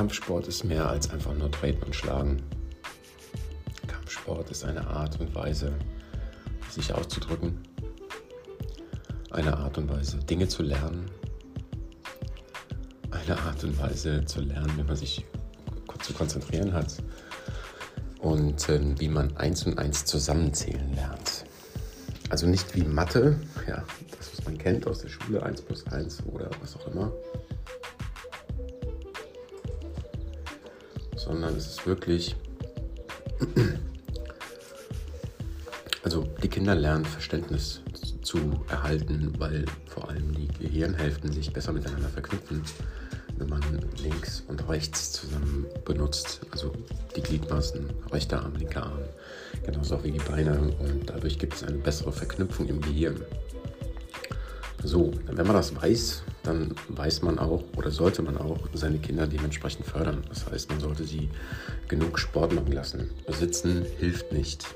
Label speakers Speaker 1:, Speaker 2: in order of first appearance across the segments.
Speaker 1: Kampfsport ist mehr als einfach nur treten und schlagen. Kampfsport ist eine Art und Weise, sich auszudrücken. Eine Art und Weise, Dinge zu lernen. Eine Art und Weise zu lernen, wie man sich zu konzentrieren hat. Und äh, wie man eins und eins zusammenzählen lernt. Also nicht wie Mathe, ja, das, was man kennt aus der Schule, 1 plus 1 oder was auch immer. Sondern es ist wirklich also die Kinder lernen Verständnis zu erhalten, weil vor allem die Gehirnhälften sich besser miteinander verknüpfen, wenn man links und rechts zusammen benutzt. Also die Gliedmaßen, rechter Arm, linker Arm, genauso wie die Beine. Und dadurch gibt es eine bessere Verknüpfung im Gehirn. So, wenn man das weiß, dann weiß man auch oder sollte man auch seine Kinder dementsprechend fördern. Das heißt, man sollte sie genug Sport machen lassen. Sitzen hilft nicht.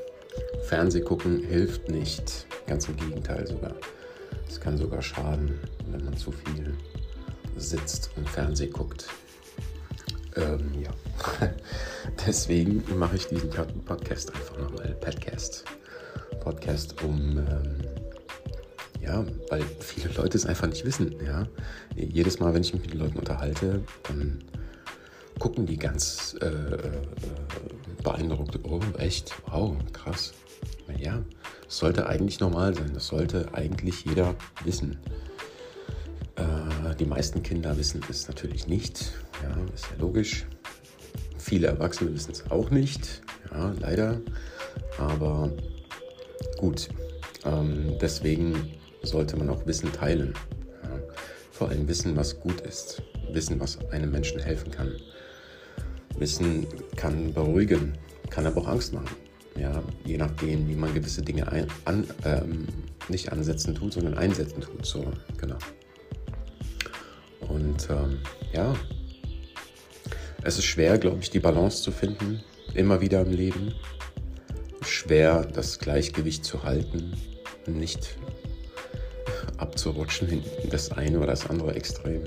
Speaker 1: Fernseh gucken hilft nicht. Ganz im Gegenteil sogar. Es kann sogar schaden, wenn man zu viel sitzt und Fernseh guckt. Ähm, ja. Deswegen mache ich diesen Podcast einfach nochmal Podcast. Podcast, um ähm, ja, weil viele Leute es einfach nicht wissen. Ja? Jedes Mal, wenn ich mich mit den Leuten unterhalte, dann gucken die ganz äh, äh, beeindruckt. Oh, echt? Wow, krass. Ja, das sollte eigentlich normal sein. Das sollte eigentlich jeder wissen. Äh, die meisten Kinder wissen es natürlich nicht. Ja, ist ja logisch. Viele Erwachsene wissen es auch nicht. Ja, leider. Aber gut. Ähm, deswegen sollte man auch Wissen teilen. Ja, vor allem Wissen, was gut ist. Wissen, was einem Menschen helfen kann. Wissen kann beruhigen, kann aber auch Angst machen. Ja, je nachdem, wie man gewisse Dinge ein, an, ähm, nicht ansetzen tut, sondern einsetzen tut. So, genau. Und ähm, ja, es ist schwer, glaube ich, die Balance zu finden, immer wieder im Leben. Schwer, das Gleichgewicht zu halten, nicht abzurutschen in das eine oder das andere Extrem.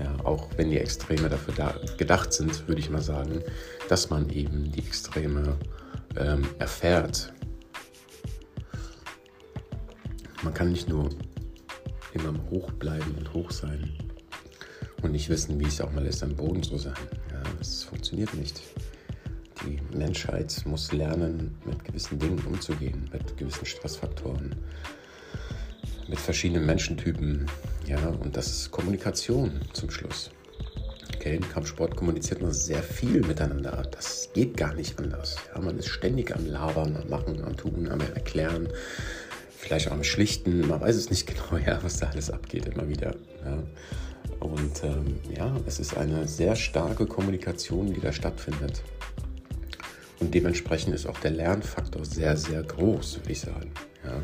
Speaker 1: Ja, auch wenn die Extreme dafür da, gedacht sind, würde ich mal sagen, dass man eben die Extreme ähm, erfährt. Man kann nicht nur immer hoch bleiben und hoch sein und nicht wissen, wie es auch mal ist, am Boden zu sein. Ja, das funktioniert nicht. Die Menschheit muss lernen, mit gewissen Dingen umzugehen, mit gewissen Stressfaktoren, mit verschiedenen Menschentypen. Ja, und das ist Kommunikation zum Schluss. Okay, im Kampfsport kommuniziert man sehr viel miteinander. Das geht gar nicht anders. Ja, man ist ständig am Labern, am Machen, am Tun, am Erklären, vielleicht auch am Schlichten. Man weiß es nicht genau, ja, was da alles abgeht, immer wieder. Ja. Und ähm, ja, es ist eine sehr starke Kommunikation, die da stattfindet. Und dementsprechend ist auch der Lernfaktor sehr, sehr groß, würde ich sagen. Ja.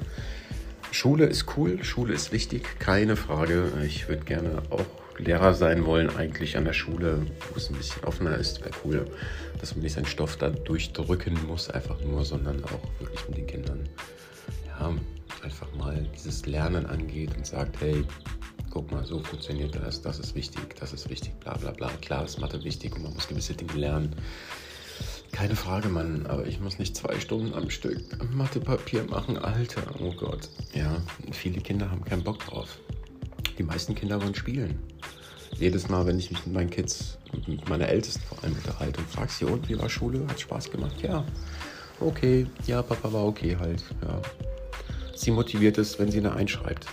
Speaker 1: Schule ist cool, Schule ist wichtig, keine Frage. Ich würde gerne auch Lehrer sein wollen, eigentlich an der Schule, wo es ein bisschen offener ist. Wäre cool, dass man nicht seinen Stoff da durchdrücken muss, einfach nur, sondern auch wirklich mit den Kindern ja, einfach mal dieses Lernen angeht und sagt, hey, guck mal, so funktioniert das, das ist wichtig, das ist wichtig, bla bla bla. Klar ist Mathe wichtig und man muss gewisse Dinge lernen. Keine Frage, Mann, aber ich muss nicht zwei Stunden am Stück Mathepapier machen, Alter. Oh Gott. Ja, viele Kinder haben keinen Bock drauf. Die meisten Kinder wollen spielen. Jedes Mal, wenn ich mich mit meinen Kids, mit meiner Ältesten vor allem unterhalte und frage sie, und wie war Schule? Hat Spaß gemacht? Ja. Okay. Ja, Papa war okay halt. Ja. Sie motiviert es, wenn sie eine einschreibt.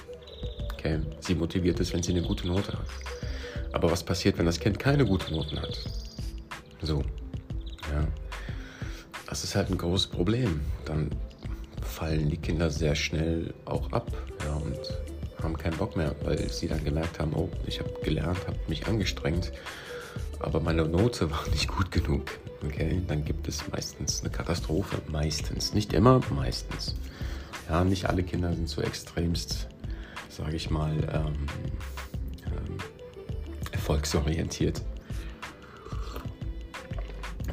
Speaker 1: Okay. Sie motiviert es, wenn sie eine gute Note hat. Aber was passiert, wenn das Kind keine gute Noten hat? So. Das ist halt ein großes Problem. Dann fallen die Kinder sehr schnell auch ab ja, und haben keinen Bock mehr, weil sie dann gemerkt haben, oh, ich habe gelernt, habe mich angestrengt, aber meine Note war nicht gut genug. Okay, dann gibt es meistens eine Katastrophe. Meistens, nicht immer, meistens. Ja, nicht alle Kinder sind so extremst, sage ich mal, ähm, ähm, erfolgsorientiert.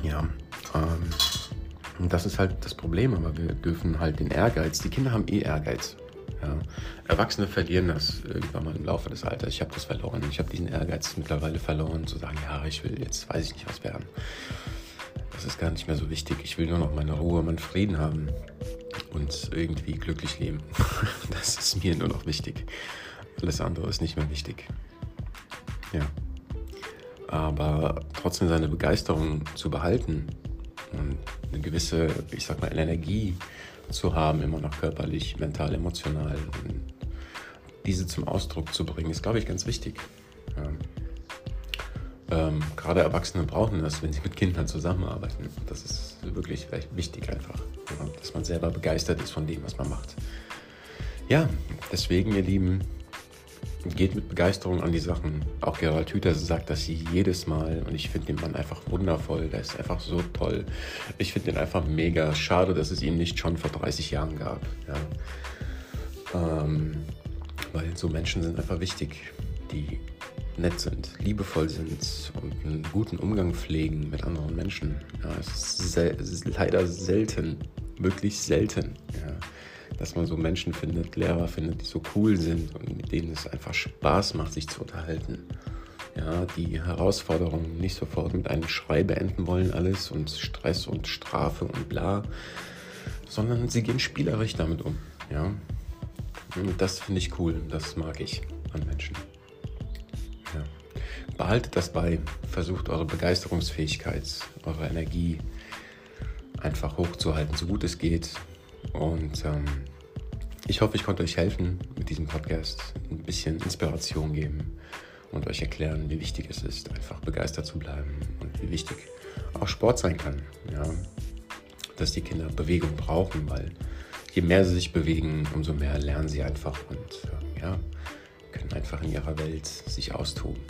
Speaker 1: Ja, ähm, und das ist halt das Problem, aber wir dürfen halt den Ehrgeiz, die Kinder haben eh Ehrgeiz. Ja. Erwachsene verlieren das irgendwann mal im Laufe des Alters. Ich habe das verloren. Ich habe diesen Ehrgeiz mittlerweile verloren, zu sagen, ja, ich will jetzt, weiß ich nicht, was werden. Das ist gar nicht mehr so wichtig. Ich will nur noch meine Ruhe, meinen Frieden haben und irgendwie glücklich leben. Das ist mir nur noch wichtig. Alles andere ist nicht mehr wichtig. Ja. Aber trotzdem seine Begeisterung zu behalten und eine gewisse, ich sag mal, Energie zu haben, immer noch körperlich, mental, emotional. Und diese zum Ausdruck zu bringen, ist, glaube ich, ganz wichtig. Ja. Ähm, gerade Erwachsene brauchen das, wenn sie mit Kindern zusammenarbeiten. Das ist wirklich wichtig einfach, ja, dass man selber begeistert ist von dem, was man macht. Ja, deswegen, ihr Lieben, geht mit Begeisterung an die Sachen. Auch Gerald Hüther sagt das jedes Mal und ich finde den Mann einfach wundervoll. Der ist einfach so toll. Ich finde den einfach mega. Schade, dass es ihn nicht schon vor 30 Jahren gab. Ja. Ähm, weil so Menschen sind einfach wichtig, die nett sind, liebevoll sind und einen guten Umgang pflegen mit anderen Menschen. Ja, es ist, ist leider selten, wirklich selten. Ja dass man so Menschen findet, Lehrer findet, die so cool sind und mit denen es einfach Spaß macht, sich zu unterhalten. Ja, die Herausforderungen nicht sofort mit einem Schrei beenden wollen alles und Stress und Strafe und bla, sondern sie gehen spielerisch damit um. Ja, und das finde ich cool, das mag ich an Menschen. Ja. Behaltet das bei, versucht eure Begeisterungsfähigkeit, eure Energie einfach hochzuhalten, so gut es geht. Und ähm, ich hoffe, ich konnte euch helfen mit diesem Podcast, ein bisschen Inspiration geben und euch erklären, wie wichtig es ist, einfach begeistert zu bleiben und wie wichtig auch Sport sein kann. Ja? Dass die Kinder Bewegung brauchen, weil je mehr sie sich bewegen, umso mehr lernen sie einfach und ja, können einfach in ihrer Welt sich austoben.